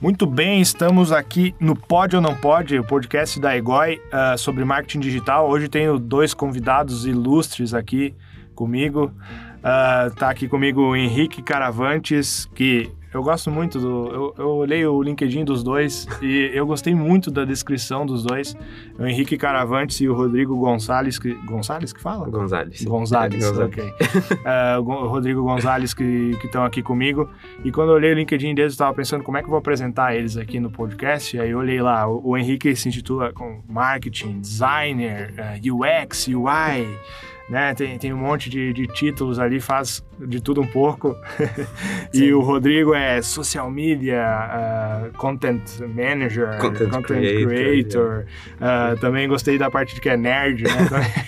Muito bem, estamos aqui no Pode ou Não Pode, o podcast da Egoi uh, sobre marketing digital. Hoje tenho dois convidados ilustres aqui comigo. Uh, tá aqui comigo o Henrique Caravantes, que eu gosto muito do. Eu, eu olhei o LinkedIn dos dois e eu gostei muito da descrição dos dois. O Henrique Caravantes e o Rodrigo Gonçalves. Que, Gonçalves que fala? Gonzalez. Gonzalez, é, ok. uh, o Rodrigo Gonzalez que estão aqui comigo. E quando eu olhei o LinkedIn deles, eu estava pensando como é que eu vou apresentar eles aqui no podcast. E aí eu olhei lá, o, o Henrique se intitula com marketing, designer, uh, eh, UX, UI né? Tem, tem um monte de, de títulos ali, faz de tudo um pouco. e o Rodrigo é social media, uh, content manager, content, content creator. creator. Yeah. Uh, também gostei da parte de que é nerd, né?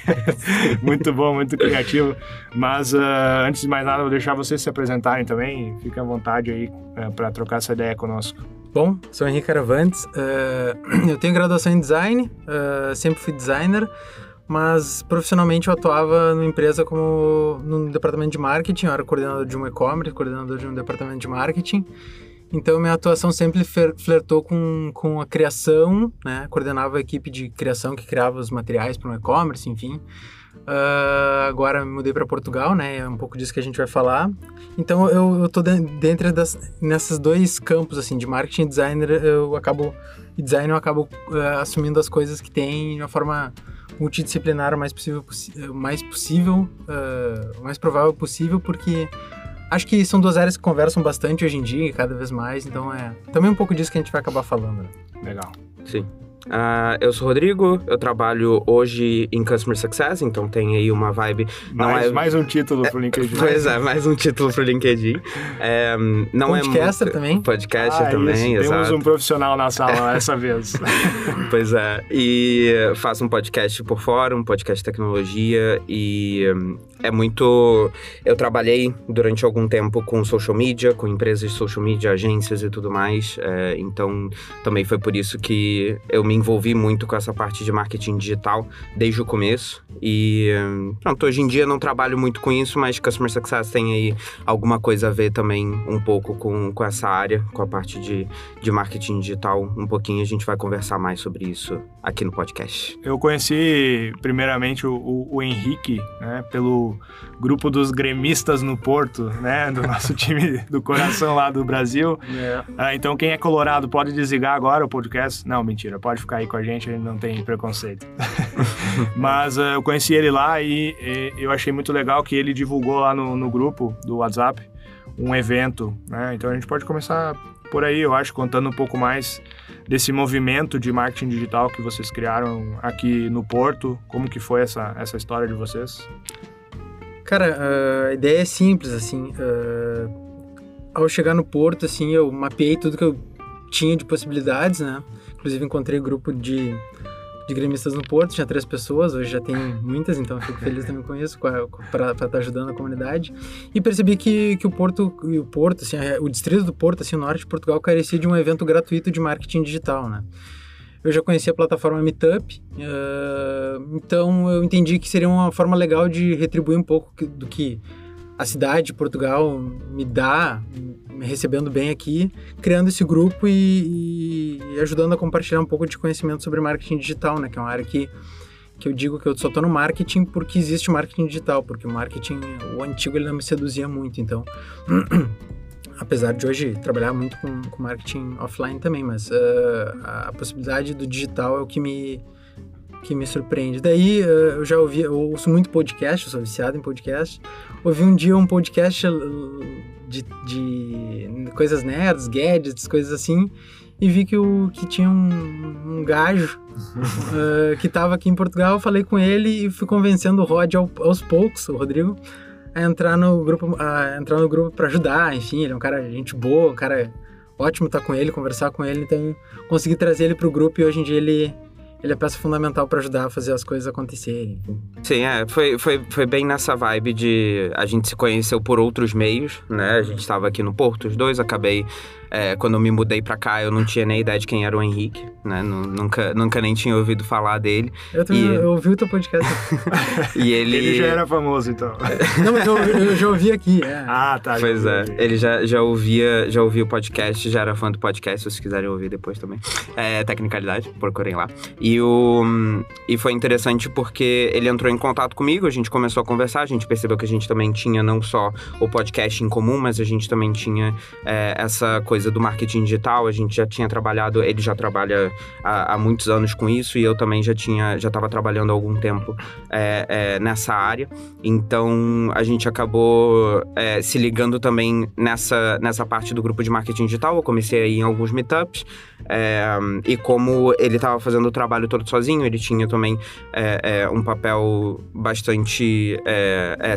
muito bom, muito criativo. Mas uh, antes de mais nada, vou deixar vocês se apresentarem também. Fiquem à vontade aí para trocar essa ideia conosco. Bom, sou Henrique Caravantes, eu tenho graduação em design, sempre fui designer, mas profissionalmente eu atuava numa empresa como no departamento de marketing, eu era coordenador de um e-commerce, coordenador de um departamento de marketing. Então minha atuação sempre flertou com, com a criação, né? Coordenava a equipe de criação que criava os materiais para o e-commerce, enfim. Uh, agora me mudei para Portugal, né? É um pouco disso que a gente vai falar. Então eu, eu tô dentro das nesses dois campos assim, de marketing e designer, eu acabo design eu acabo uh, assumindo as coisas que tem de uma forma multidisciplinar o mais possível, mais possível, uh, mais provável possível, porque acho que são duas áreas que conversam bastante hoje em dia, cada vez mais, então é também um pouco disso que a gente vai acabar falando. Né? Legal. Sim. Uh, eu sou o Rodrigo, eu trabalho hoje em Customer Success, então tem aí uma vibe. Mais, é... mais um título pro LinkedIn. Pois é, mais um título pro LinkedIn. É, não Podcaster é também. Podcaster ah, também, isso. exato. Temos um profissional na sala dessa vez. pois é, e faço um podcast por fora, um podcast de tecnologia e um, é muito. Eu trabalhei durante algum tempo com social media, com empresas de social media, agências e tudo mais. É, então, também foi por isso que eu me envolvi muito com essa parte de marketing digital desde o começo. E, pronto, hoje em dia não trabalho muito com isso, mas Customer Success tem aí alguma coisa a ver também um pouco com, com essa área, com a parte de, de marketing digital. Um pouquinho a gente vai conversar mais sobre isso aqui no podcast. Eu conheci, primeiramente, o, o, o Henrique, né, pelo grupo dos gremistas no Porto, né? Do nosso time do coração lá do Brasil. É. Ah, então, quem é colorado pode desligar agora o podcast. Não, mentira, pode ficar aí com a gente, não tem preconceito. Mas uh, eu conheci ele lá e, e, eu achei muito legal que ele divulgou lá no, no grupo do WhatsApp um evento, né? Então a gente pode começar por aí, eu acho, contando um pouco mais desse movimento de marketing digital que vocês criaram aqui no Porto. Como que foi essa, essa história de vocês? Cara, a ideia é simples, assim. Uh, ao chegar no Porto, assim, eu mapeei tudo que eu tinha de possibilidades, né? Inclusive encontrei um grupo de, de gremistas no Porto, tinha três pessoas, hoje já tem muitas, então fico feliz também com isso, para estar tá ajudando a comunidade. E percebi que, que o Porto, o Porto, assim, o distrito do Porto, assim, o norte de Portugal, carecia de um evento gratuito de marketing digital, né? Eu já conhecia a plataforma Meetup, uh, então eu entendi que seria uma forma legal de retribuir um pouco do que a cidade de Portugal me dá, me recebendo bem aqui, criando esse grupo e, e, ajudando a compartilhar um pouco de conhecimento sobre marketing digital, né? Que é uma área que, que eu digo que eu só estou no marketing porque existe marketing digital, porque o marketing, o antigo, ele não me seduzia muito, então... apesar de hoje trabalhar muito com, com marketing offline também, mas uh, a possibilidade do digital é o que me que me surpreende. Daí uh, eu já ouvi, eu ouço muito podcast, eu sou viciado em podcast. Ouvi um dia um podcast de, de coisas nerds, gadgets, coisas assim, e vi que, o, que tinha um, um gajo uh, que estava aqui em Portugal. Eu falei com ele e fui convencendo o Rod ao, aos poucos, o Rodrigo, a entrar no grupo, a entrar no grupo para ajudar, enfim, ele é um cara gente boa, um cara ótimo estar tá com ele, conversar com ele, então consegui trazer ele pro grupo e hoje em dia ele ele é peça fundamental para ajudar a fazer as coisas acontecerem. Sim, é, foi, foi, foi bem nessa vibe de a gente se conheceu por outros meios, né? A gente estava aqui no Porto, os dois, acabei é, quando eu me mudei pra cá, eu não tinha nem ideia de quem era o Henrique, né? Nunca, nunca nem tinha ouvido falar dele. Eu também E- eu ouvi o teu podcast. E ele. Ele já era famoso, então. não, mas eu, eu já ouvi aqui. É. ah, tá. Pois já é, ele já, já ouvia já ouvia o podcast, já era fã do podcast, se vocês quiserem ouvir depois também. É, Tecnicalidade, procurem lá. E, o, e foi interessante porque ele entrou em contato comigo, a gente começou a conversar, a gente percebeu que a gente também tinha não só o podcast em comum, mas a gente também tinha é, essa coisa do marketing digital, a gente já tinha trabalhado, ele já trabalha há, há muitos anos com isso e eu também já tinha, já estava trabalhando há algum tempo é, é, nessa área. Então a gente acabou é, se ligando também nessa, nessa parte do grupo de marketing digital. Eu comecei a ir em alguns meetups. é, e como ele estava fazendo o trabalho todo sozinho, ele tinha também é, é, um papel bastante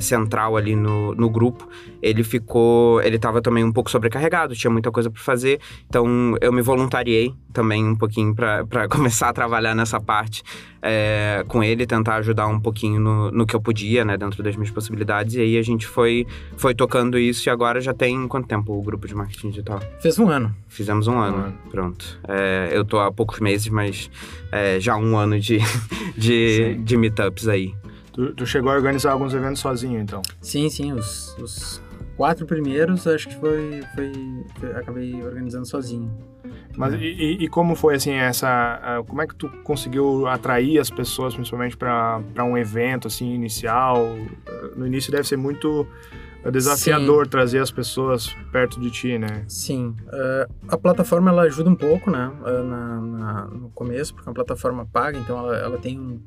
central ali no, no grupo. Ele ficou. Ele estava também um pouco sobrecarregado, tinha muita coisa para fazer. Então eu me voluntariei também um pouquinho para começar a trabalhar nessa parte é, com ele, tentar ajudar um pouquinho no, no que eu podia, né, dentro das minhas possibilidades. E aí a gente foi, foi tocando isso e agora já tem quanto tempo o grupo de marketing digital? Fez um ano. Fizemos um ano, ano. pronto. É, eu tô há poucos meses, mas é, já um ano de, de, Sim. de meetups aí. Tu, tu chegou a organizar alguns eventos sozinho, então. Sim, sim, os, os quatro primeiros acho que foi, foi, foi- Acabei organizando sozinho. Mas e, e- e como foi assim essa? Como é que tu conseguiu atrair as pessoas, principalmente para um evento assim inicial? No início deve ser muito ah, desafiador trazer as pessoas perto de ti, né? Sim. eh, a plataforma ela ajuda um pouco, né? eh, na, na- no começo, porque é uma plataforma paga, então ela, ela tem um.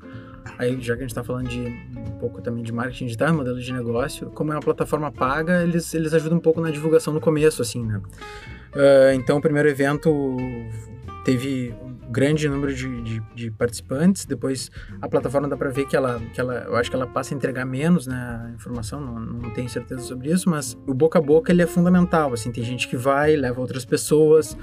Aí, já que a gente está falando de um pouco também de marketing digital, modelo de negócio, como é uma plataforma paga, eles, eles ajudam um pouco na divulgação no começo, assim, né? Eh, então, o primeiro evento teve um grande número de, de, de participantes, depois a plataforma dá para ver que ela, que ela, eu acho que ela passa a entregar menos, né, a informação, não, não tenho certeza sobre isso, mas o boca a boca ele é fundamental, assim, tem gente que vai, leva outras pessoas,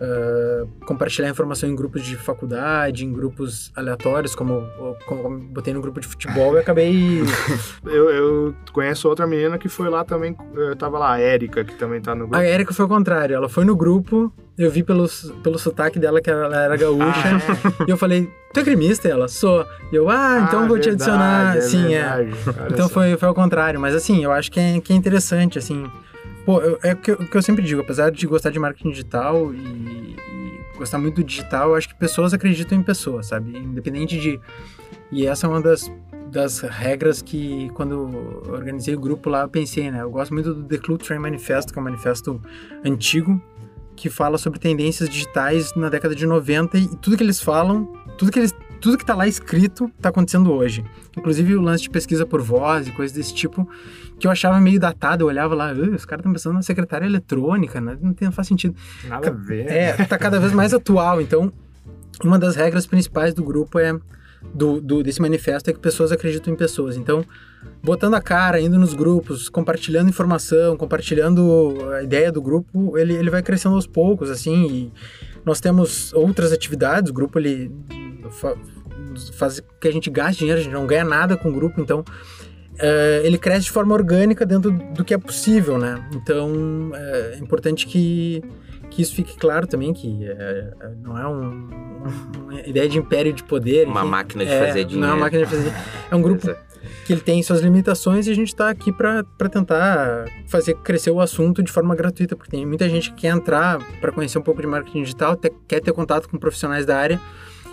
ah, compartilhar informação em grupos de faculdade, em grupos aleatórios, como, como, como botei no grupo de futebol e acabei... Eu, eu conheço outra menina que foi lá também, eh, tava lá, a Érica, que também tá no grupo. A Erika foi o contrário, ela foi no grupo, eu vi pelo, pelo sotaque dela que ela era gaúcha, e eu falei, tu é gremista? E ela, sou. E eu, ah, então Ah, vou te verdade, adicionar. é Sim, é. verdade. Olha Então só. foi, foi ao contrário, mas assim, eu acho que é, que é interessante, assim. Pô, eu- é o que, eu- o que eu sempre digo, apesar de gostar de marketing digital e, e gostar muito do digital, acho que pessoas acreditam em pessoas, sabe? Independente de. E essa é uma das, das regras que, quando organizei o grupo lá, eu pensei, né? Eu gosto muito do The Club Train Manifesto, que é um manifesto antigo, que fala sobre tendências digitais na década de 90 e tudo que eles falam, tudo que eles tudo que tá lá escrito tá acontecendo hoje. Inclusive o lance de pesquisa por voz e coisas desse tipo, que eu achava meio datado, eu olhava lá, "Ah, os caras estão pensando na secretária eletrônica, né? não, tem, não faz sentido. Nada a ver. É, tá cada vez mais atual, então uma das regras principais do grupo é do, do- desse manifesto é que pessoas acreditam em pessoas. Então, botando a cara, indo nos grupos, compartilhando informação, compartilhando a ideia do grupo, ele, ele vai crescendo aos poucos, assim, e nós temos outras atividades, o grupo ele fa- faz que a gente gaste dinheiro, a gente não ganha nada com o grupo, então é, ele cresce de forma orgânica dentro do que é possível, né? Então é importante que, que isso fique claro também, que é, não é um, um- uma ideia de império de poder. Uma enfim. máquina de É, fazer dinheiro. Não é uma máquina de fazer dinheiro. É um grupo que ele tem suas limitações e a gente está aqui para tentar fazer crescer o assunto de forma gratuita, porque tem muita gente que quer entrar para conhecer um pouco de marketing digital, te- quer ter contato com profissionais da área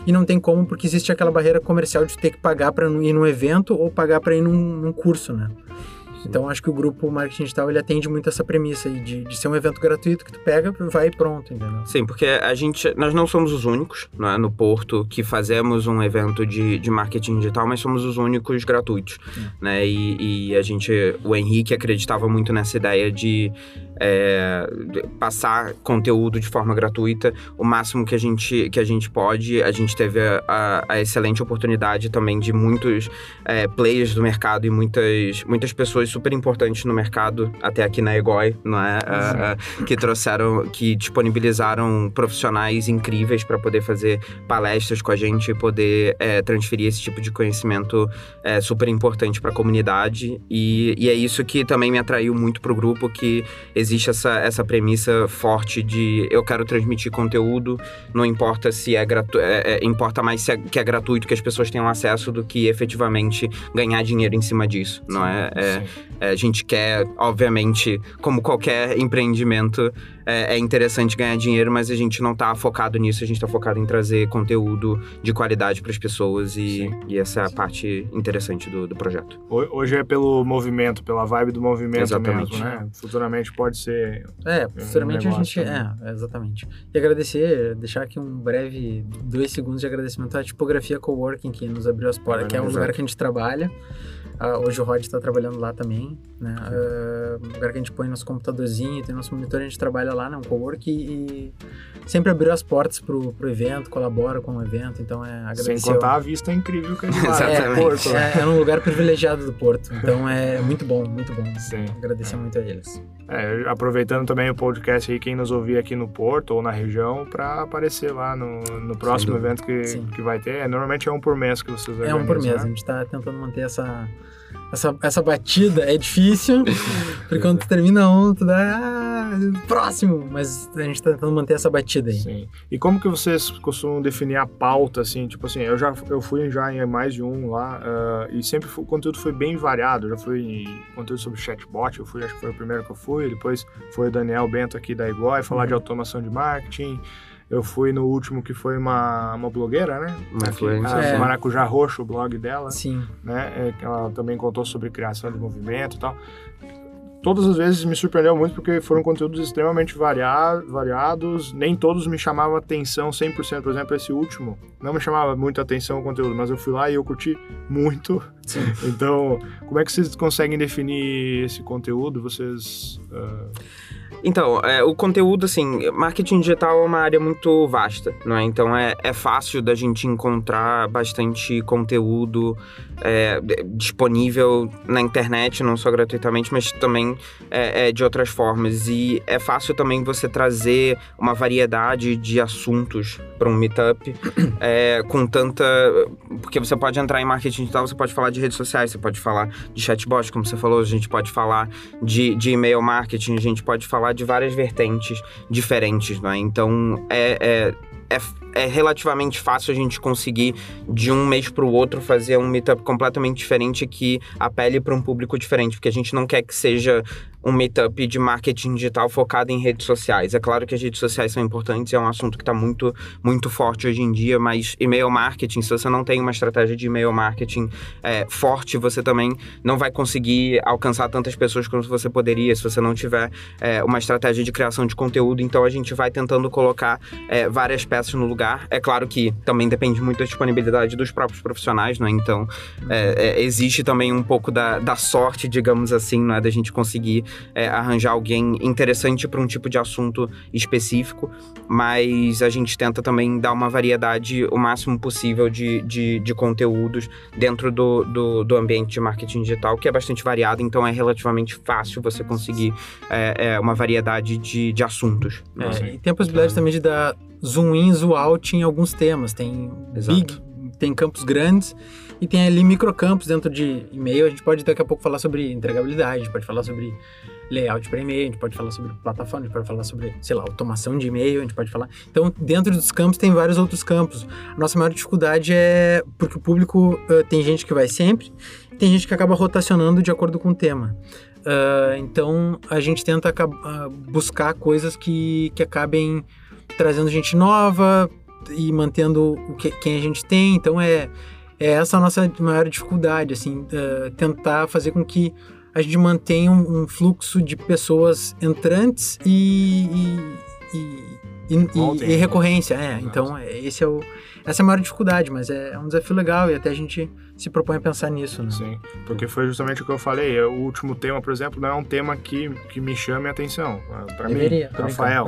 e não tem como porque existe aquela barreira comercial de ter que pagar para ir num evento ou pagar para ir num, num curso, né? Então acho que o grupo Marketing Digital ele atende muito essa premissa aí de, de ser um evento gratuito que tu pega, vai e pronto, entendeu? Sim, porque a gente, nós não somos os únicos é, no Porto que fazemos um evento de, de marketing digital, mas somos os únicos gratuitos, né? E, e a gente, o Henrique acreditava muito nessa ideia de, é, de passar conteúdo de forma gratuita, o máximo que a gente, que a gente pode. A gente teve a, a- a excelente oportunidade também de muitos é, players do mercado e muitas, muitas pessoas super importantes no mercado, até aqui na Egoi, não é? Uh, uh, que trouxeram, que disponibilizaram profissionais incríveis para poder fazer palestras com a gente e poder é, transferir esse tipo de conhecimento é, super importante para a comunidade. E, e, é isso que também me atraiu muito para o grupo, que existe essa, essa premissa forte de eu quero transmitir conteúdo, não importa se é gratuito, é, é, importa mais se é, que é gratuito, que as pessoas tenham acesso, do que efetivamente ganhar dinheiro em cima disso, não é? é, é a gente quer, obviamente, como qualquer empreendimento, é, é, interessante ganhar dinheiro, mas a gente não está focado nisso, a gente está focado em trazer conteúdo de qualidade para as pessoas e, e, essa é a parte interessante do, do, projeto. Hoje é pelo movimento, pela vibe do movimento exatamente. mesmo, né? Futuramente pode ser. É, futuramente um a gente. É, exatamente. E agradecer, deixar aqui um breve dois segundos de agradecimento à tipografia Coworking que nos abriu as portas, é, que é um exato. lugar que a gente trabalha. Uh, hoje o Rod está trabalhando lá também, né? Uh, lugar que a gente põe nosso computadorzinho, tem nosso monitor, a gente trabalha lá, né? Um cowork e, e sempre abriu as portas pro, pro evento, colabora com o evento, então é agradecer. Sem contar a vista incrível que a gente lá, é, Porto. É, é um lugar privilegiado do Porto, então é muito bom, muito bom. Sim. Agradecer muito a eles. É, aproveitando também o podcast aí, quem nos ouvir aqui no Porto ou na região, para aparecer lá no, no próximo evento que, que vai ter. É, normalmente é um por mês que vocês organizam, É um por mês, né? a gente está tentando manter essa essa, essa batida é difícil, porque quando tu termina um, tu dá ah, próximo, mas a gente tá tentando manter essa batida aí. Sim. E como que vocês costumam definir a pauta, assim, tipo assim, eu já eu fui já em mais de um lá, uh, e sempre o conteúdo foi bem variado, já fui em conteúdo sobre chatbot, eu fui, acho que foi o primeiro que eu fui, depois foi o Daniel Bento aqui da Iguai, falar uhum. de automação de marketing, eu fui no último que foi uma, uma blogueira, né? Uma. É. Maracujá Roxo, o blog dela. Sim. Né? É, ela também contou sobre criação de movimento e tal. Todas as vezes me surpreendeu muito porque foram conteúdos extremamente variados, nem todos me chamavam atenção 100%. Por exemplo, esse último não me chamava muito atenção o conteúdo, mas eu fui lá e eu curti muito. Sim. Então, como é que vocês conseguem definir esse conteúdo? Vocês. Uh... Então, é, o conteúdo, assim, marketing digital é uma área muito vasta, não é? Então é, é fácil da gente encontrar bastante conteúdo é, disponível na internet, não só gratuitamente, mas também é, é, de outras formas. E é fácil também você trazer uma variedade de assuntos para um meetup é, com tanta. Porque você pode entrar em marketing digital, você pode falar de redes sociais, você pode falar de chatbot, como você falou, a gente pode falar de, de e-mail marketing, a gente pode falar de várias vertentes diferentes, não é? Então é, é, é é relativamente fácil a gente conseguir de um mês para o outro fazer um meetup completamente diferente que apele para um público diferente, porque a gente não quer que seja um meetup de marketing digital focado em redes sociais. É claro que as redes sociais são importantes, é um assunto que está muito, muito forte hoje em dia, mas e-mail marketing, se você não tem uma estratégia de e-mail marketing é, forte, você também não vai conseguir alcançar tantas pessoas quanto você poderia se você não tiver é, uma estratégia de criação de conteúdo. Então a gente vai tentando colocar é, várias peças no lugar. É claro que também depende muito da disponibilidade dos próprios profissionais, né? Então, é, é, existe também um pouco da, da sorte, digamos assim, né? Da gente conseguir é, arranjar alguém interessante para um tipo de assunto específico, mas a gente tenta também dar uma variedade o máximo possível de, de, de conteúdos dentro do, do, do, ambiente de marketing digital, que é bastante variado, então é relativamente fácil você conseguir é, é, uma variedade de, de assuntos. É, e tem a possibilidade também de dar zoom in, zoom out em alguns temas. Tem Exato. big, tem campos grandes e tem ali microcampos dentro de e-mail. A gente pode daqui a pouco falar sobre entregabilidade, a gente pode falar sobre layout para e-mail, a gente pode falar sobre plataforma, a gente pode falar sobre, sei lá, automação de e-mail, a gente pode falar. Então, dentro dos campos tem vários outros campos. A nossa maior dificuldade é porque o público uh, tem gente que vai sempre, tem gente que acaba rotacionando de acordo com o tema. Uh, então, a gente tenta uh, buscar coisas que, que acabem trazendo gente nova e mantendo o que, quem a gente tem. Então é, é essa a nossa maior dificuldade, assim, uh, tentar fazer com que a gente mantenha um, um fluxo de pessoas entrantes e, e, e, e, e recorrência. É, então esse é o, essa é a maior dificuldade, mas é, é um desafio legal e até a gente se propõe a pensar nisso, né? Sim, porque foi justamente o que eu falei. O último tema, por exemplo, não é um tema que, que me chame a atenção. Para mim, Rafael.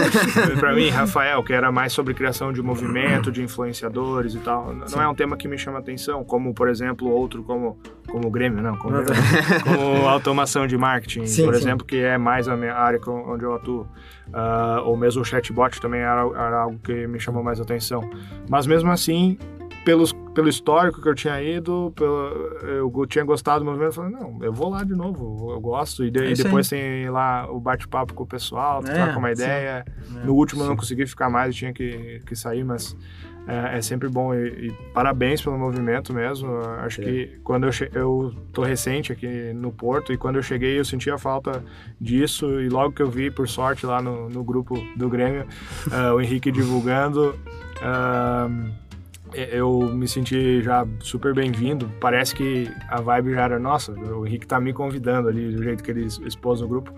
para mim, Rafael, que era mais sobre criação de movimento, de influenciadores e tal, não Sim. é um tema que me chama a atenção, como, por exemplo, outro como como Grêmio, não, como, como automação de marketing, sim, por sim. exemplo, que é mais a minha área onde eu atuo. Uh, ou mesmo o chatbot também era, era, algo que me chamou mais atenção. Mas mesmo assim, pelos, pelo histórico que eu tinha ido, pelo, eu tinha gostado do movimento, eu falei, não, eu vou lá de novo, eu gosto. E, de, é e depois tem lá o bate-papo com o pessoal, é, troca uma ideia. É, no último sim. eu não consegui ficar mais, eu tinha que, que sair, mas é, é sempre bom. E, e, parabéns pelo movimento mesmo. Acho que quando eu, eu tô recente aqui no Porto e quando eu cheguei eu senti a falta disso. E logo que eu vi, por sorte, lá no, no grupo do Grêmio, uh, o Henrique divulgando. Uh, eu me senti já super bem-vindo. Parece que a vibe já era nossa. O Henrique tá me convidando ali do jeito que ele expôs no grupo.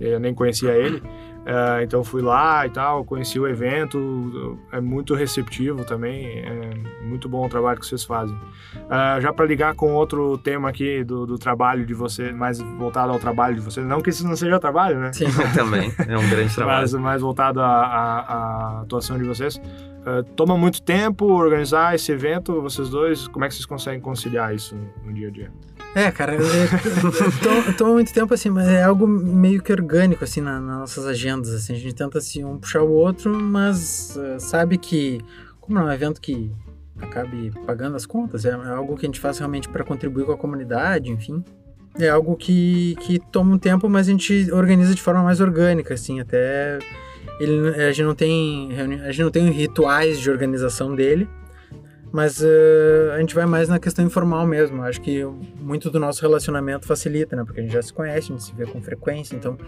Eu nem conhecia ele. Uh, então fui lá e tal, conheci o evento, é muito receptivo também, é muito bom o trabalho que vocês fazem. Uh, já para ligar com outro tema aqui do, do, trabalho de você, mais voltado ao trabalho de vocês, não que isso não seja trabalho, né? Sim, também, é um grande trabalho. mas mais voltado à atuação de vocês. Uh, toma muito tempo organizar esse evento, vocês dois, como é que vocês conseguem conciliar isso no, dia a dia? É, cara, toma, toma, muito tempo, assim, mas é algo meio que orgânico, assim, na, nas nossas agendas, assim, a gente tenta, assim, um puxar o outro, mas uh, sabe que, como não é um evento que acabe pagando as contas, é, é algo que a gente faz realmente para contribuir com a comunidade, enfim, é algo que, que toma um tempo, mas a gente organiza de forma mais orgânica, assim, até ele, a gente não tem a gente não tem rituais de organização dele, mas uh, a gente vai mais na questão informal mesmo. Acho que muito do nosso relacionamento facilita, né? Porque a gente já se conhece, a gente se vê com frequência, então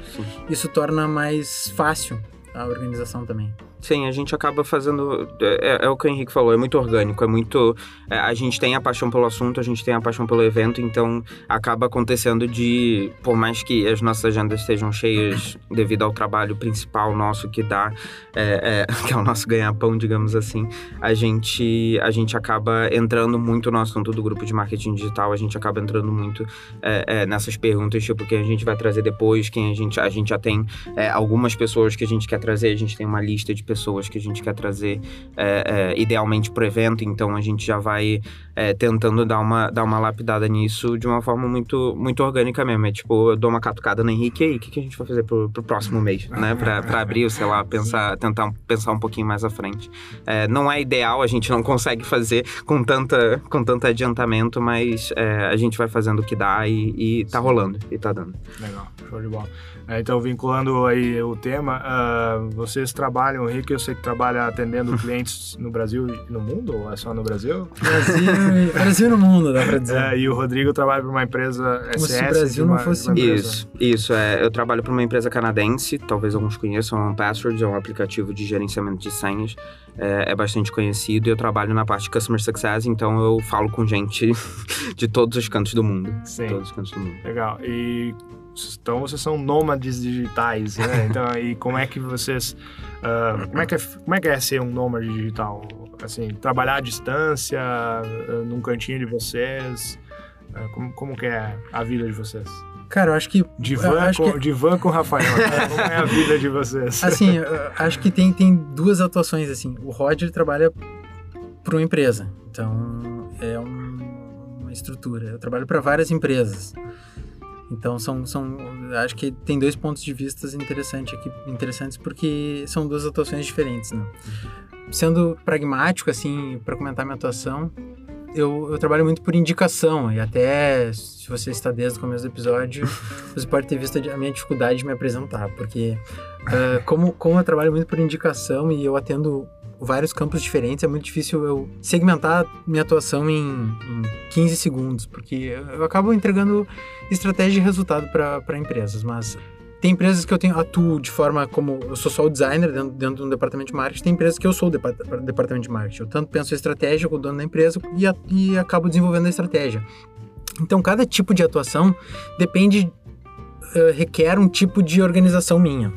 isso torna mais fácil a organização também. Sim, a gente acaba fazendo. É, é, o que o Henrique falou, é muito orgânico, é muito. É, a gente tem a paixão pelo assunto, a gente tem a paixão pelo evento, então acaba acontecendo de. Por mais que as nossas agendas estejam cheias devido ao trabalho principal nosso que dá, é, é que é o nosso ganha-pão, digamos assim, a gente, a gente acaba entrando muito no assunto do grupo de marketing digital, a gente acaba entrando muito é, nessas perguntas, tipo, quem a gente vai trazer depois, quem a gente. A gente já tem algumas pessoas que a gente quer trazer, a gente tem uma lista de pessoas que a gente quer trazer é, é, idealmente para o evento, então a gente já vai é, tentando dar uma, dar uma lapidada nisso de uma forma muito, muito orgânica mesmo. É tipo, eu dou uma catucada no Henrique e aí, o que, que a gente vai fazer pro, pro próximo mês, né? Pra abrir, sei lá, pensar, tentar pensar um pouquinho mais à frente. É, não é ideal, a gente não consegue fazer com, tanta, com tanto adiantamento, mas é, a gente vai fazendo o que dá e, e tá rolando, e tá dando. Legal, show de bola. É, então, vinculando aí o tema, uh, vocês trabalham, o Rick, eu sei que trabalha atendendo clientes no Brasil e no mundo, ou é só no Brasil? Brasil, Brasil no mundo, dá pra dizer. É, e o Rodrigo trabalha para uma empresa Como SS. se o Brasil uma, não fosse Isso, isso. É, eu trabalho para uma empresa canadense, talvez alguns conheçam, é um Passwords, é um aplicativo de gerenciamento de senhas. É, é, bastante conhecido e eu trabalho na parte de Customer Success, então eu falo com gente de todos os cantos do mundo. Sim. Todos os cantos do mundo. Legal. E então vocês são nômades digitais, né? Então, e como é que vocês, uh, como é que é, como é que é ser um nômade digital? Assim, trabalhar à distância, uh, num cantinho de vocês, uh, como, como que é a vida de vocês? Cara, eu acho que. Van, acho com, que... van com o Rafael. Como é a vida de vocês? Assim, acho que tem, tem duas atuações, assim. O Roger trabalha para uma empresa. Então, é um, uma estrutura. Eu trabalho para várias empresas. Então são, são acho que tem dois pontos de vista interessantes aqui, interessantes porque são duas atuações diferentes, né? Sendo pragmático assim, para comentar minha atuação, eu, eu, trabalho muito por indicação e até se você está desde o começo do episódio, você pode ter visto a minha dificuldade de me apresentar, porque uh, como, como eu trabalho muito por indicação e eu atendo vários campos diferentes, é muito difícil eu segmentar minha atuação em, em 15 segundos, porque eu acabo entregando estratégia e resultado para empresas, mas tem empresas que eu tenho, atuo de forma como eu sou só o designer dentro, dentro de um departamento de marketing, tem empresas que eu sou o departamento de marketing. Eu tanto penso a estratégia com o dono da empresa e, a, e acabo desenvolvendo a estratégia. Então, cada tipo de atuação depende, uh, requer um tipo de organização minha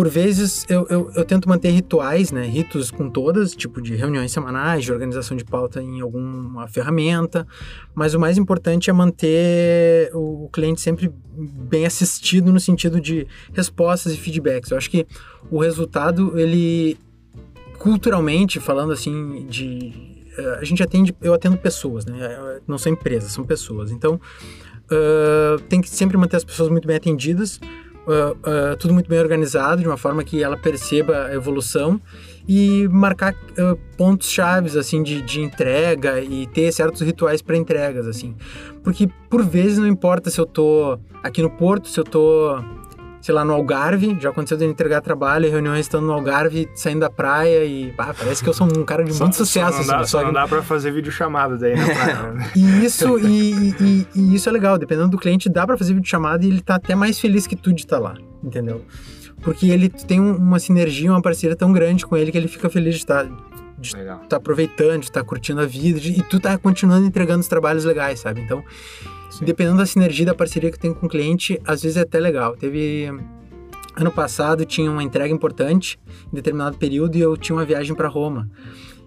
por vezes eu, eu, eu, tento manter rituais, né, ritos com todas, tipo de reuniões semanais, de organização de pauta em alguma ferramenta, mas o mais importante é manter o, cliente sempre bem assistido no sentido de respostas e feedbacks. Eu acho que o resultado, ele culturalmente, falando assim de uh, a gente atende, eu atendo pessoas, né? Não são empresas, são pessoas. Então, uh, tem que sempre manter as pessoas muito bem atendidas, uh, tudo muito bem organizado, de uma forma que ela perceba a evolução e marcar pontos chaves assim de, de entrega e ter certos rituais para entregas assim. Porque por vezes não importa se eu tô aqui no porto se eu tô sei lá, no Algarve. Já aconteceu de entregar trabalho reuniões estando no Algarve, saindo da praia e pá, parece que eu sou um cara de só, muito sucesso. Só não, dá, assim, só não dá pra fazer vídeo chamada daí na praia. Né? e isso, e, e, e, isso é legal, dependendo do cliente, dá pra fazer vídeo chamada e ele tá até mais feliz que tu de estar tá lá, entendeu? Porque ele tem uma sinergia, uma parceria tão grande com ele que ele fica feliz de estar tá, de tá aproveitando, de estar tá curtindo a vida, de, e tu tá continuando entregando os trabalhos legais, sabe? Então, Sim. dependendo da sinergia, da parceria que tem com o cliente, às vezes é até legal. Teve ano passado tinha uma entrega importante em determinado período e eu tinha uma viagem para Roma.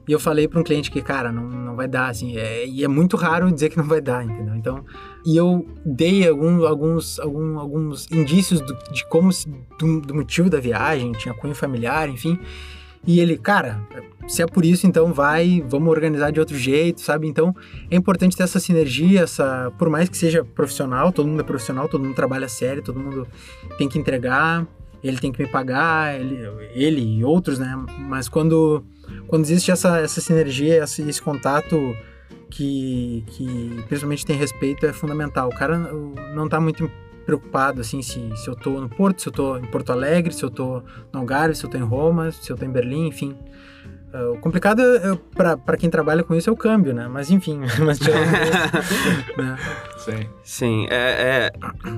E eu falei para um cliente que, cara, não, não vai dar, assim, é, e é muito raro dizer que não vai dar, entendeu? Então, e eu dei algum, alguns, algum, alguns indícios do, de como, se, do, do motivo da viagem, tinha cunho familiar, enfim. E ele, cara, se é por isso, então vai, vamos organizar de outro jeito, sabe? Então é importante ter essa sinergia, essa, por mais que seja profissional, todo mundo é profissional, todo mundo trabalha sério, todo mundo tem que entregar, ele tem que me pagar, ele, ele e outros, né? Mas quando, quando existe essa, essa sinergia, esse, esse contato que, que principalmente tem respeito, é fundamental. O cara não tá muito preocupado assim se, se eu tô no Porto, se eu tô em Porto Alegre, se eu tô no Algarve, se eu tô em Roma, se eu tô em Berlim, enfim. Uh, o complicado é, para quem trabalha com isso é o câmbio, né? Mas enfim, mas né? Sim. Sim, é, é,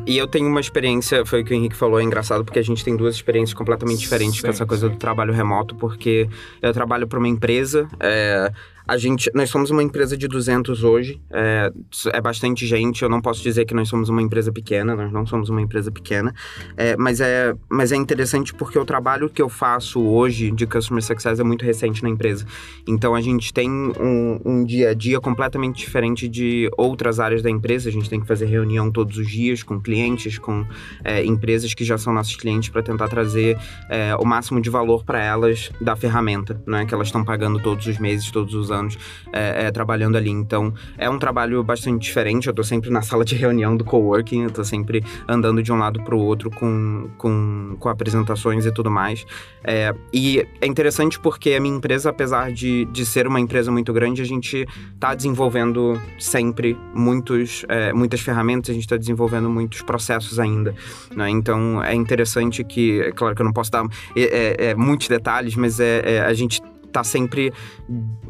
E eu tenho uma experiência, foi o que o Henrique falou, é engraçado porque a gente tem duas experiências completamente diferentes sim, com essa coisa sim. do trabalho remoto, porque eu trabalho para uma empresa, é, a gente, nós somos uma empresa de 200 hoje, é, é, bastante gente. Eu não posso dizer que nós somos uma empresa pequena, nós não somos uma empresa pequena, é, mas, é, mas é interessante porque o trabalho que eu faço hoje de Customer Success é muito recente na empresa. Então a gente tem um, um dia a dia completamente diferente de outras áreas da empresa. A gente tem que fazer reunião todos os dias com clientes, com é, empresas que já são nossos clientes para tentar trazer é, o máximo de valor para elas da ferramenta, né, que elas estão pagando todos os meses, todos os anos anos é, é, trabalhando ali. Então, é um trabalho bastante diferente. Eu tô sempre na sala de reunião do coworking, eu tô sempre andando de um lado para o outro com, com, com apresentações e tudo mais. É, e é interessante porque a minha empresa, apesar de, de ser uma empresa muito grande, a gente está desenvolvendo sempre muitos, é, muitas ferramentas, a gente está desenvolvendo muitos processos ainda. Né? Então é interessante que, é claro que eu não posso dar é, é muitos detalhes, mas é, a gente tá sempre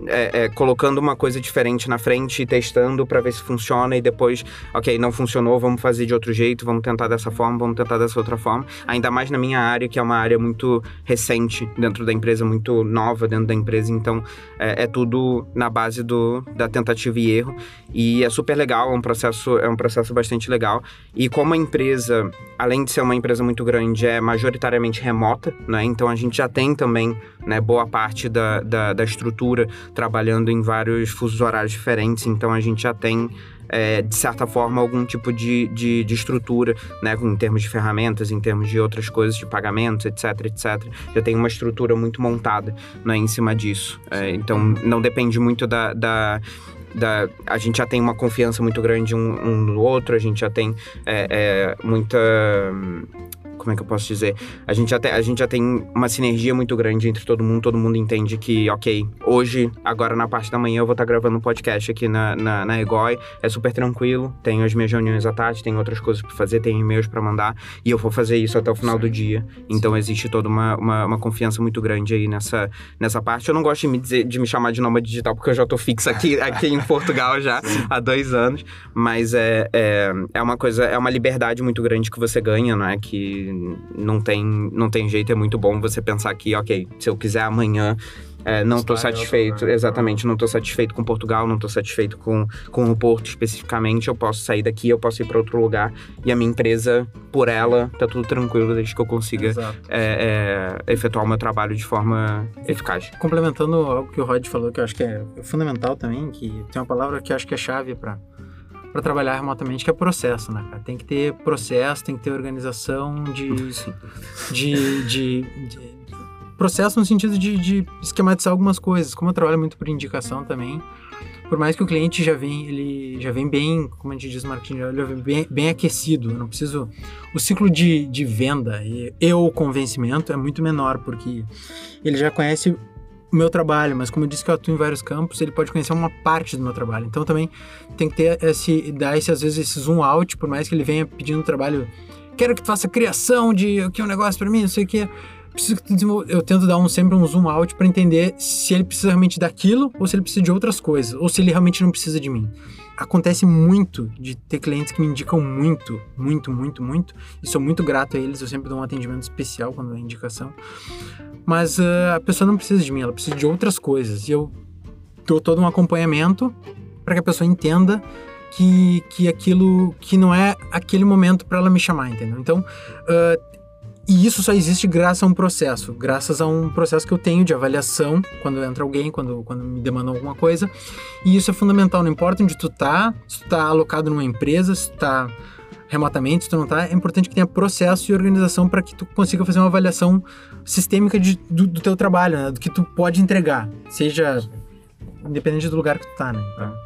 é, é, colocando uma coisa diferente na frente e testando para ver se funciona e depois, ok, não funcionou, vamos fazer de outro jeito, vamos tentar dessa forma, vamos tentar dessa outra forma. Ainda mais na minha área, que é uma área muito recente dentro da empresa, muito nova dentro da empresa, então é, é tudo na base do, da tentativa e erro. E é super legal, é um processo, é um processo bastante legal. E como a empresa, além de ser uma empresa muito grande, é majoritariamente remota, né? Então a gente já tem também né, boa parte da da, da, estrutura, trabalhando em vários fusos horários diferentes, então a gente já tem é, de certa forma, algum tipo de, de, de, estrutura, né, em termos de ferramentas, em termos de outras coisas, de pagamentos, etc, etc. Já tem uma estrutura muito montada né, em cima disso. É, então, não depende muito da, da da, a gente já tem uma confiança muito grande um, um no outro, a gente já tem é, é, muita como é que eu posso dizer? A gente, já tem, a gente já tem uma sinergia muito grande entre todo mundo, todo mundo entende que, ok, hoje, agora na parte da manhã, eu vou estar gravando um podcast aqui na, na, na Egoi, é super tranquilo, tenho as minhas reuniões à tarde, tenho outras coisas para fazer, tenho e-mails para mandar, e eu vou fazer isso até o final Sim. do dia. Então existe toda uma, uma, uma, confiança muito grande aí nessa, nessa parte. Eu não gosto de me, dizer, de me chamar de nômade digital, porque eu já tô fixo aqui, aqui em Portugal já há dois anos, mas é, é, é uma coisa, é uma liberdade muito grande que você ganha, não é? Que não tem, não tem jeito, é muito bom você pensar que, ok, se eu quiser amanhã é, não estou satisfeito, exatamente, não estou satisfeito com Portugal, não estou satisfeito com, com o Porto especificamente, eu posso sair daqui, eu posso ir para outro lugar e a minha empresa, por ela, tá tudo tranquilo desde que eu consiga é, é, efetuar o meu trabalho de forma eficaz. Complementando algo que o Rod falou, que eu acho que é fundamental também, que tem uma palavra que eu acho que é chave para para trabalhar remotamente, que é processo, né, cara? Tem que ter processo, tem que ter organização de, de, de, de, processo no sentido de, de esquematizar algumas coisas. Como eu trabalho muito por indicação também, por mais que o cliente já vem, ele já vem bem, como a gente diz marketing, ele vem bem, bem aquecido. Eu não preciso. O ciclo de, de venda e, e o convencimento é muito menor, porque ele já conhece o meu trabalho, mas como eu disse que eu atuo em vários campos, ele pode conhecer uma parte do meu trabalho. Então também tem que ter esse, dar esse, às vezes, esse zoom out, por mais que ele venha pedindo trabalho. Quero que tu faça criação de aqui um negócio para mim, não sei o que preciso eu tento dar um, sempre um zoom out para entender se ele precisa realmente daquilo ou se ele precisa de outras coisas, ou se ele realmente não precisa de mim. Acontece muito de ter clientes que me indicam muito, muito, muito, muito, e sou muito grato a eles, eu sempre dou um atendimento especial quando é indicação. Mas uh, a pessoa não precisa de mim, ela precisa de outras coisas, e eu dou todo um acompanhamento para que a pessoa entenda que, que aquilo que não é aquele momento para ela me chamar, entendeu? Então, uh, e isso só existe graças a um processo, graças a um processo que eu tenho de avaliação quando entra alguém, quando, quando me demandam alguma coisa. E isso é fundamental, não importa onde tu tá, se tu tá alocado numa empresa, se tu tá remotamente, se tu não tá, é importante que tenha processo e organização para que tu consiga fazer uma avaliação sistêmica de, do, do teu trabalho, né? do que tu pode entregar, seja independente do lugar que tu tá, né? Então,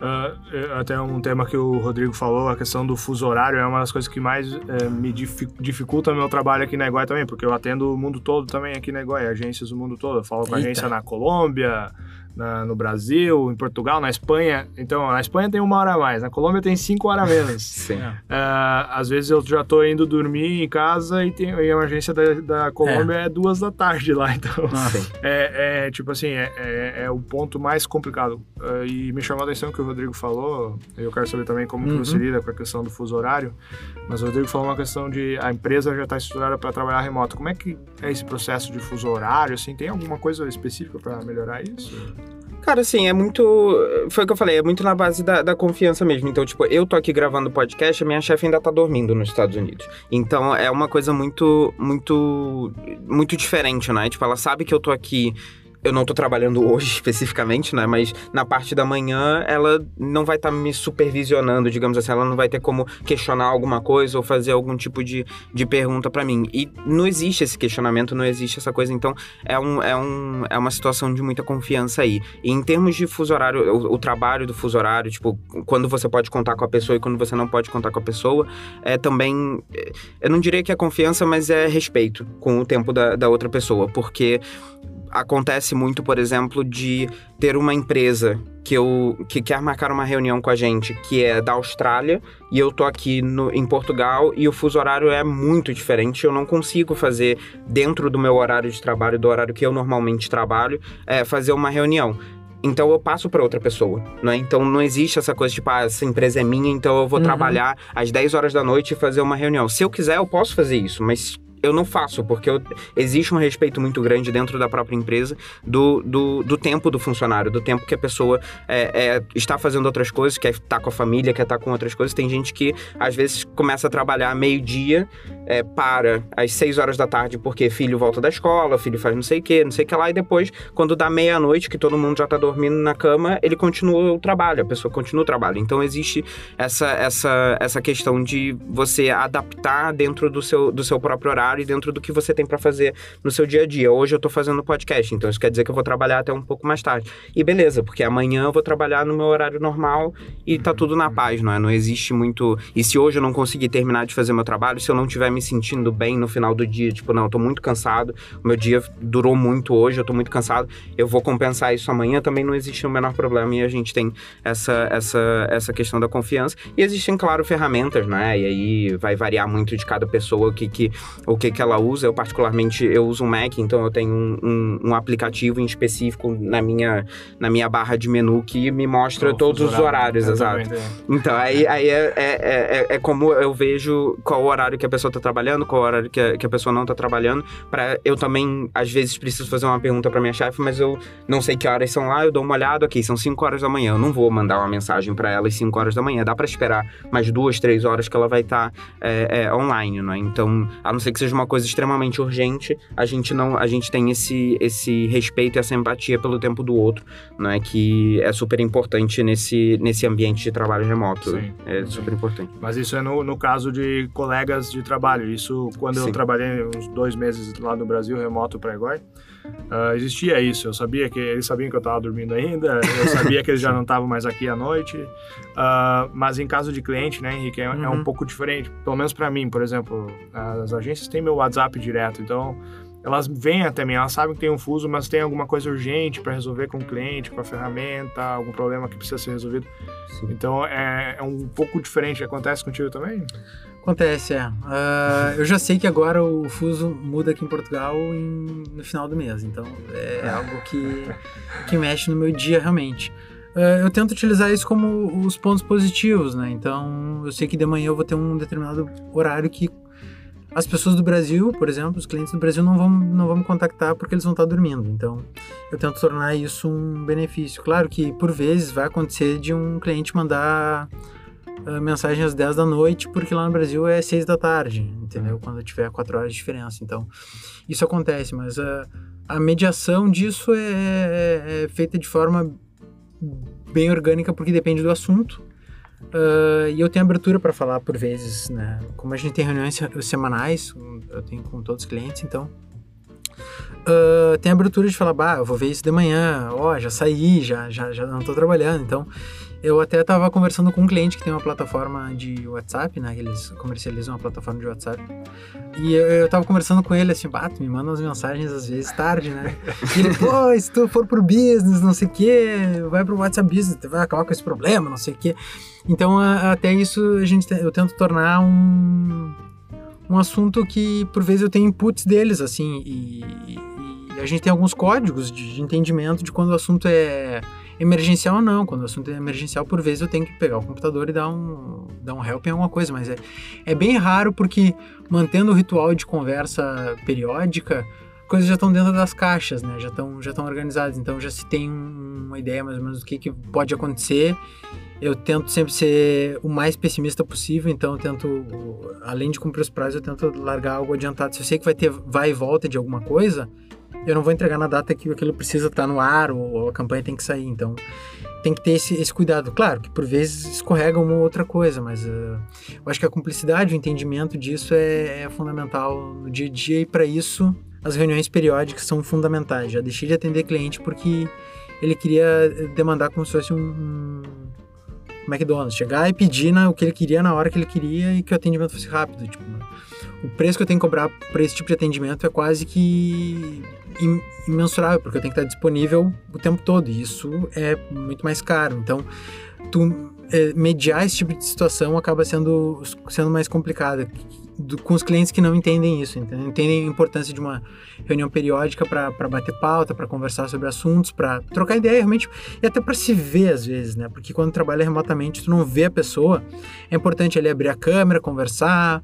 Uh, até um tema que o Rodrigo falou, a questão do fuso horário é uma das coisas que mais é, me dificulta meu trabalho aqui na Egoia também, porque eu atendo o mundo todo também aqui na Egoia, agências do mundo todo. Eu falo com Eita. agência na Colômbia, na, no Brasil, em Portugal, na Espanha. Então, na Espanha tem uma hora a mais, na Colômbia tem cinco horas a menos. Sim. Uh, às vezes eu já tô indo dormir em casa e, tem, e a emergência da, da Colômbia é. é. duas da tarde lá. Então, é, é, tipo assim, é, é, é, o ponto mais complicado. Uh, e me chamou a atenção que o Rodrigo falou, eu quero saber também como uhum. que você lida com a questão do fuso horário, mas o Rodrigo falou uma questão de a empresa já está estruturada para trabalhar remoto. Como é que é esse processo de fuso horário? Assim, tem alguma coisa específica para melhorar isso? Cara, assim, é muito. Foi o que eu falei, é muito na base da, da confiança mesmo. Então, tipo, eu tô aqui gravando podcast, a minha chefe ainda tá dormindo nos Estados Unidos. Então, é uma coisa muito, muito, muito diferente, né? Tipo, ela sabe que eu tô aqui eu não tô trabalhando hoje especificamente, né? Mas na parte da manhã ela não vai estar tá me supervisionando, digamos assim. Ela não vai ter como questionar alguma coisa ou fazer algum tipo de, de pergunta para mim. E não existe esse questionamento, não existe essa coisa. Então é, um, é, um, é uma situação de muita confiança aí. E em termos de fuso horário, o, o trabalho do fuso horário, tipo, quando você pode contar com a pessoa e quando você não pode contar com a pessoa, é também. É, eu não diria que é confiança, mas é respeito com o tempo da, da outra pessoa. Porque acontece muito, por exemplo, de ter uma empresa que, eu, que quer marcar uma reunião com a gente que é da Austrália e eu tô aqui no, em Portugal e o fuso horário é muito diferente. Eu não consigo fazer dentro do meu horário de trabalho, do horário que eu normalmente trabalho, é, fazer uma reunião. Então eu passo para outra pessoa, né? Então não existe essa coisa tipo, ah, essa empresa é minha, então eu vou uhum. trabalhar às 10 horas da noite e fazer uma reunião. Se eu quiser, eu posso fazer isso, mas eu não faço, porque eu, existe um respeito muito grande dentro da própria empresa do, do, do tempo do funcionário, do tempo que a pessoa é, é, está fazendo outras coisas, quer estar tá com a família, quer estar tá com outras coisas. Tem gente que às vezes começa a trabalhar meio-dia, é, para às seis horas da tarde, porque filho volta da escola, filho faz não sei o que, não sei o que lá, e depois, quando dá meia-noite, que todo mundo já está dormindo na cama, ele continua o trabalho, a pessoa continua o trabalho. Então existe essa, essa, essa questão de você adaptar dentro do seu, do seu próprio horário horário e dentro do que você tem para fazer no seu dia a dia. Hoje eu tô fazendo podcast, então isso quer dizer que eu vou trabalhar até um pouco mais tarde. E beleza, porque amanhã eu vou trabalhar no meu horário normal e tá tudo na paz, não é? Não existe muito. E se hoje eu não conseguir terminar de fazer meu trabalho, se eu não estiver me sentindo bem no final do dia, tipo, não, eu tô muito cansado, meu dia durou muito hoje, eu tô muito cansado, eu vou compensar isso amanhã, também não existe o menor problema e a gente tem essa, essa, essa questão da confiança. E existem, claro, ferramentas, né? E aí vai variar muito de cada pessoa o que, que, o que, que ela usa. Eu, particularmente, eu uso um Mac, então eu tenho um, um, um aplicativo em específico na minha, na minha barra de menu que me mostra oh, todos os horários, exato. Então, aí, aí é, é, é, é, como eu vejo qual o horário que a pessoa está trabalhando, qual o horário que a, que a pessoa não está trabalhando. para Eu também, às vezes, preciso fazer uma pergunta para minha chefe, mas eu não sei que horas são lá, eu dou uma olhada, ok, são 5 horas da manhã. Eu não vou mandar uma mensagem para ela às 5 horas da manhã. Dá para esperar mais duas, três horas que ela vai estar tá, é, é, online, né? Então, a não ser que seja uma coisa extremamente urgente, a gente não, a gente tem esse, esse respeito e essa empatia pelo tempo do outro, né? Que é super importante nesse, nesse ambiente de trabalho remoto. Sim. É super importante. Mas isso é no, no caso de colegas de trabalho trabalho. Isso quando Sim. eu trabalhei uns dois meses lá no Brasil, remoto para Egoi, uh, existia isso. Eu sabia que eles sabiam que eu estava dormindo ainda, eu sabia que eles já não estavam mais aqui à noite. Uh, mas em caso de cliente, né, Henrique, é, uhum. é um uhum. pouco diferente. Pelo menos para mim, por exemplo, as agências têm meu WhatsApp direto, então elas vêm até mim, elas sabem que tem um fuso, mas tem alguma coisa urgente para resolver com o cliente, com a ferramenta, algum problema que precisa ser resolvido. Sim. Então é, é, um pouco diferente. Acontece contigo também? Acontece, é. Uh, eu já sei que agora o fuso muda aqui em Portugal em, no final do mês, então é algo que, que mexe no meu dia realmente. Uh, eu tento utilizar isso como os pontos positivos, né? Então eu sei que de manhã eu vou ter um determinado horário que as pessoas do Brasil, por exemplo, os clientes do Brasil não vão, não vão me contactar porque eles vão estar dormindo. Então, eu tento tornar isso um benefício. Claro que, por vezes, vai acontecer de um cliente mandar uh, mensagem às 10 da noite, porque lá no Brasil é 6 da tarde, entendeu? Quando tiver 4 horas de diferença. Então, isso acontece, mas uh, a mediação disso é, é, é feita de forma bem orgânica, porque depende do assunto Uh, e eu tenho abertura para falar por vezes, né? Como a gente tem reuniões semanais, eu tenho com todos os clientes, então uh, tem abertura de falar, bah, eu vou ver isso de manhã, ó, oh, já saí, já, já, já não estou trabalhando, então eu até estava conversando com um cliente que tem uma plataforma de WhatsApp, né? Eles comercializam uma plataforma de WhatsApp. E eu, estava conversando com ele assim, bah, tu me manda umas mensagens às vezes tarde, né? E ele, pô, se tu for pro business, não sei o quê, vai pro WhatsApp Business, tu vai acabar com esse problema, não sei o quê. Então, a, até isso a gente, eu tento tornar um, um assunto que, por vezes, eu tenho inputs deles, assim, e, e a gente tem alguns códigos de, de entendimento de quando o assunto é Emergencial não, quando o assunto é emergencial, por vezes eu tenho que pegar o computador e dar um, dar um help em alguma coisa, mas é, é bem raro porque mantendo o ritual de conversa periódica, coisas já estão dentro das caixas, né? Já estão já estão organizadas, então já se tem uma ideia mais ou menos do que, que pode acontecer. Eu tento sempre ser o mais pessimista possível, então eu tento, além de cumprir os prazos, eu tento largar algo adiantado. Se eu sei que vai ter vai e volta de alguma coisa, eu não vou entregar na data que aquilo precisa estar no ar ou a campanha tem que sair. Então, tem que ter esse, esse cuidado. Claro que por vezes escorrega uma ou outra coisa, mas uh, eu acho que a cumplicidade, o entendimento disso é, é fundamental no dia a dia e para isso as reuniões periódicas são fundamentais. Já deixei de atender cliente porque ele queria demandar como se fosse um, um McDonald's, chegar e pedir na, o que ele queria na hora que ele queria e que o atendimento fosse rápido. Tipo, o preço que eu tenho que cobrar para esse tipo de atendimento é quase que imensurável, porque eu tenho que estar disponível o tempo todo, e isso é muito mais caro. Então, tu é, mediar esse tipo de situação acaba sendo, sendo mais complicado do, com os clientes que não entendem isso, entendeu? entendem a importância de uma reunião periódica para bater pauta, para conversar sobre assuntos, para trocar ideia realmente e até para se ver às vezes, né? Porque quando trabalha remotamente, tu não vê a pessoa, é importante ali abrir a câmera, conversar,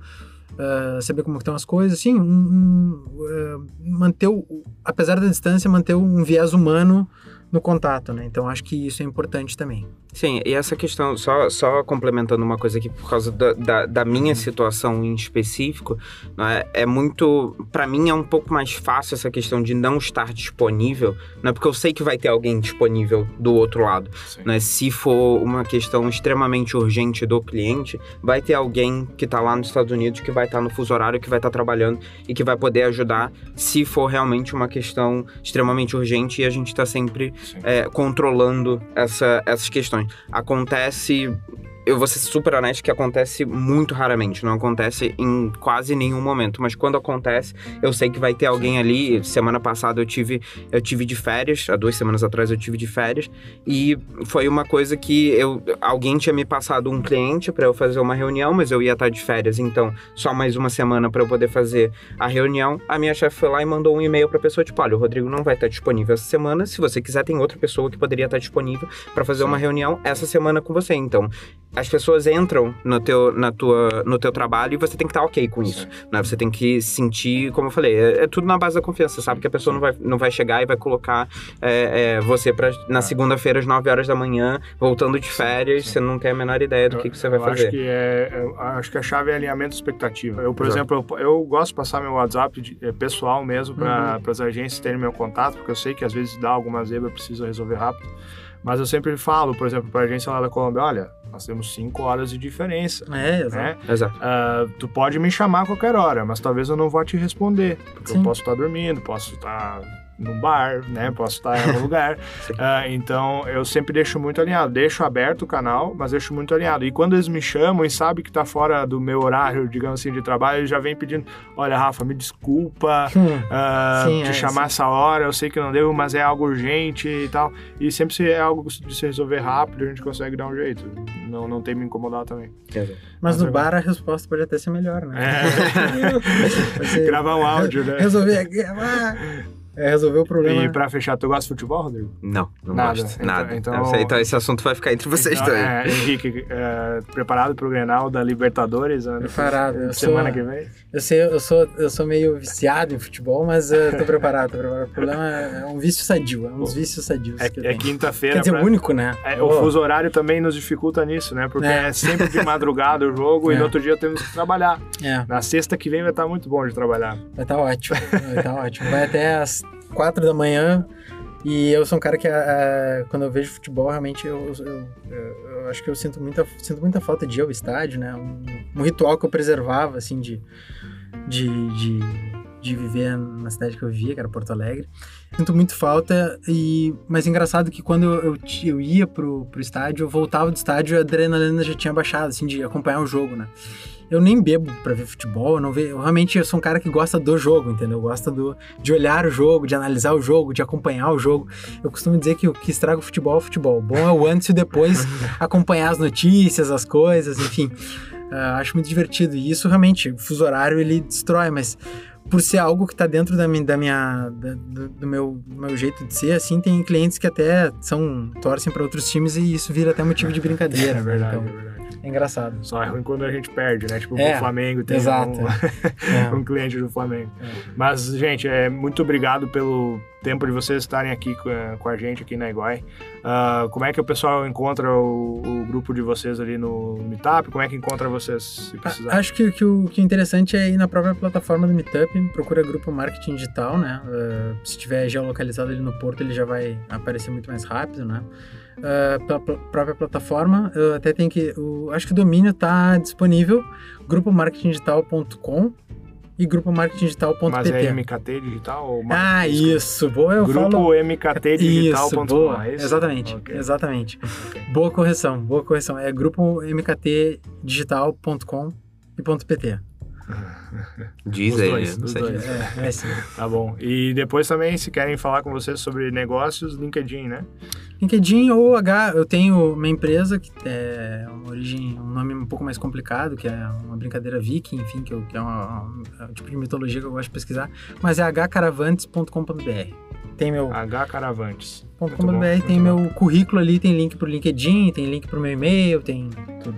uh, saber como estão as coisas, assim, um, um, uh, manter, o, apesar da distância, manter um viés humano no contato, né? Então acho que isso é importante também. Sim, e essa questão, só, só complementando uma coisa aqui, por causa da, da, da minha uhum. situação em específico, né, é muito. para mim é um pouco mais fácil essa questão de não estar disponível, né, porque eu sei que vai ter alguém disponível do outro lado. Né, se for uma questão extremamente urgente do cliente, vai ter alguém que está lá nos Estados Unidos que vai estar tá no fuso horário, que vai estar tá trabalhando e que vai poder ajudar se for realmente uma questão extremamente urgente e a gente está sempre é, controlando essa, essas questões. Acontece eu vou ser super honesto que acontece muito raramente, não acontece em quase nenhum momento, mas quando acontece, eu sei que vai ter alguém ali. Semana passada eu tive eu tive de férias, há duas semanas atrás eu tive de férias e foi uma coisa que eu alguém tinha me passado um cliente para eu fazer uma reunião, mas eu ia estar de férias, então só mais uma semana para eu poder fazer a reunião. A minha chefe foi lá e mandou um e-mail para a pessoa tipo, olha, o Rodrigo não vai estar disponível essa semana, se você quiser tem outra pessoa que poderia estar disponível para fazer Sim. uma reunião essa semana com você. Então, as pessoas entram no teu, na tua, no teu trabalho e você tem que estar ok com isso. Né? Você tem que sentir, como eu falei, é, é, tudo na base da confiança. Sabe que a pessoa não vai, não vai chegar e vai colocar é, é, você pra, na segunda-feira às 9 horas da manhã, voltando de férias, sim, você não tem a menor ideia do eu, que, que você vai fazer. Acho que, é, acho que a chave é alinhamento de expectativa. Eu, por Exato. exemplo, eu, eu, gosto de passar meu WhatsApp de, é, pessoal mesmo para uhum. as agências terem meu contato, porque eu sei que às vezes dá alguma zebra, eu preciso resolver rápido. Mas eu sempre falo, por exemplo, para a agência lá da Colômbia, olha, Nós temos cinco horas de diferença. É, exato. Né? Exato. Ah, tu pode me chamar a qualquer hora, mas talvez eu não vá te responder. Porque Sim. eu posso estar dormindo, posso estar num bar, né? Posso estar em algum lugar. Ah, então eu sempre deixo muito alinhado. Deixo aberto o canal, mas deixo muito alinhado. E quando eles me chamam e sabem que tá fora do meu horário, digamos assim, de trabalho, eles já vêm pedindo: olha, Rafa, me desculpa. Hum, ah, Sim, te é, chamar sim. essa hora, eu sei que não devo, mas é algo urgente e tal. E sempre se é algo de se resolver rápido, a gente consegue dar um jeito. Não, não tem me incomodado também. Mas Mas no eu- bar a resposta pode até ser melhor, né? É. Gravar um áudio, né? Resolver aqui. ah, É, resolver o problema. E pra fechar, tu gosta de futebol, Rodrigo? Não, não Nada. gosto. Então- nada. então- sei, então esse assunto vai ficar entre vocês Então, dois. é, Henrique, é, preparado pro Grenal da Libertadores? ano- Preparado, eu Semana sou- que vem? Eu sei, eu sou, eu sou meio viciado em futebol, mas eu tô preparado, tô preparado. O problema é é um vício sadio, é uns vícios sadios que É, é tenho. quinta-feira. Quer dizer, pra- o único, né? É, o fuso horário também nos dificulta nisso, né? Porque É. é, sempre de madrugada o jogo e É. no outro dia temos que trabalhar. É, Na sexta que vem vai estar muito bom de trabalhar. vai estar ótimo, vai estar ótimo. Vai até às quatro da manhã e eu sou um cara que, quando eu vejo futebol, realmente eu, eu, eu- eu acho que eu sinto muita, sinto muita falta de ir ao estádio, né? Um, um ritual que eu preservava, assim, de, de, de, de viver na cidade que eu vivia, que era Porto Alegre. Sinto muito falta, e, mas é engraçado que quando eu, eu ia pro, pro estádio, eu voltava do estádio, a adrenalina já tinha baixado, assim, de acompanhar o jogo, né? Eu nem bebo pra ver futebol, eu não ve, eu realmente eu sou um cara que gosta do jogo, entendeu? Gosta do, de olhar o jogo, de analisar o jogo, de acompanhar o jogo. Eu costumo dizer que o que estraga o futebol é o futebol. O bom é o antes e o depois, acompanhar as notícias, as coisas, enfim. Ah, acho muito divertido. E isso realmente, o fuso horário ele destrói, mas por ser algo que tá dentro da minha, da minha da- do, do meu, do meu jeito de ser, assim, tem clientes que até são torcem para outros times e isso vira até motivo de brincadeira. É verdade, Então, é verdade. é engraçado. Só é ruim quando a gente perde, né? Tipo, É, o Flamengo tem exato. um, É. um cliente do Flamengo. É. Mas, gente, é, muito obrigado pelo tempo de vocês estarem aqui com a, com a gente aqui na Iguai. Ah, como é que o pessoal encontra o, o grupo de vocês ali no Meetup? Como é que encontra vocês se precisar? Acho que, que o que é interessante é ir na própria plataforma do Meetup, procura grupo Marketing Digital, né? Uh, se tiver geolocalizado ali no Porto, ele já vai aparecer muito mais rápido, né? Uh, pela pl- própria plataforma, uh, até tem que. O, acho que o domínio está disponível, grupomarketingdigital.com e grupomarketingdigital.pt. Mas é MKT Digital? Ou Ah, isso, boa, eu Grupo falo. Isso, mktdigital.com, é exatamente, Ok. exatamente. Ok. Boa correção, boa correção. É grupo mktdigital.com e .pt. Diz Os ele, dois, os sei. dois. É, é sim. Tá bom. E depois também, se querem falar com vocês sobre negócios, LinkedIn, né? LinkedIn ou H, eu tenho uma empresa que é uma origem, um nome um pouco mais complicado, que é uma brincadeira viking, enfim, que, eu- que é uma- um, é um tipo de mitologia que eu gosto de pesquisar, mas é hcaravantes.com.br. Tem meu H Caravantes. .com.br, Muito bom, tem muito meu currículo ali, tem link pro LinkedIn, tem link pro meu e-mail, tem tudo.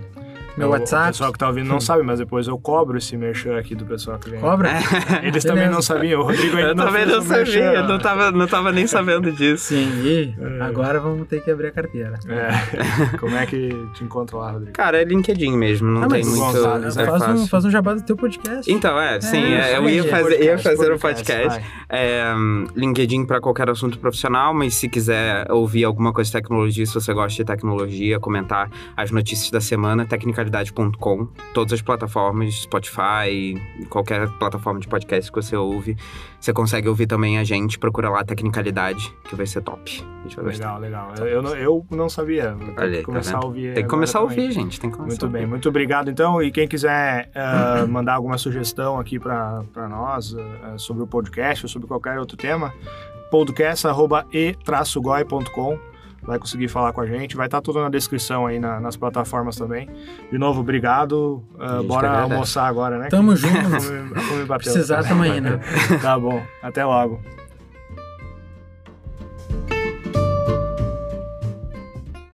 Meu O- O WhatsApp. pessoal que tá ouvindo não sabe, mas depois eu cobro esse merchan aqui do pessoal que vem. Cobra? Eles também Beleza. não sabiam. O Rodrigo ainda Eu também fez não o sabia, merchan. eu não tava, não tava nem sabendo disso. Sim, e É. agora vamos ter que abrir a carteira. É. Como é que te encontra lá, Rodrigo? Cara, é LinkedIn mesmo, não Ah, tem muito. É faz, um, faz um jabá do teu podcast. Então, é, sim, É, é, eu ia fazer, ia fazer um podcast. É, hum, LinkedIn para qualquer assunto profissional, mas se quiser ouvir alguma coisa de tecnologia, se você gosta de tecnologia, comentar as notícias da semana, tecnicalidade.com, todas as plataformas, Spotify, qualquer plataforma de podcast que você ouve, você consegue ouvir também a gente, procura lá Tecnicalidade, que vai ser top. A gente vai gostar. Legal, legal. Eu, eu não, eu não sabia. Olha tá começar vendo? a ouvir. Tem que começar a também. ouvir, gente, tem que começar Muito a bem, muito obrigado. Então, e quem quiser eh, mandar alguma sugestão aqui para nós eh, sobre o podcast ou sobre qualquer outro tema, podcast.e-goi.com vai conseguir falar com a gente. Vai estar tudo na descrição aí na- nas plataformas também. De novo, obrigado. Que bora almoçar agora, né? Tamo junto. Precisar, tamo aí, né? Tá bom. Até logo.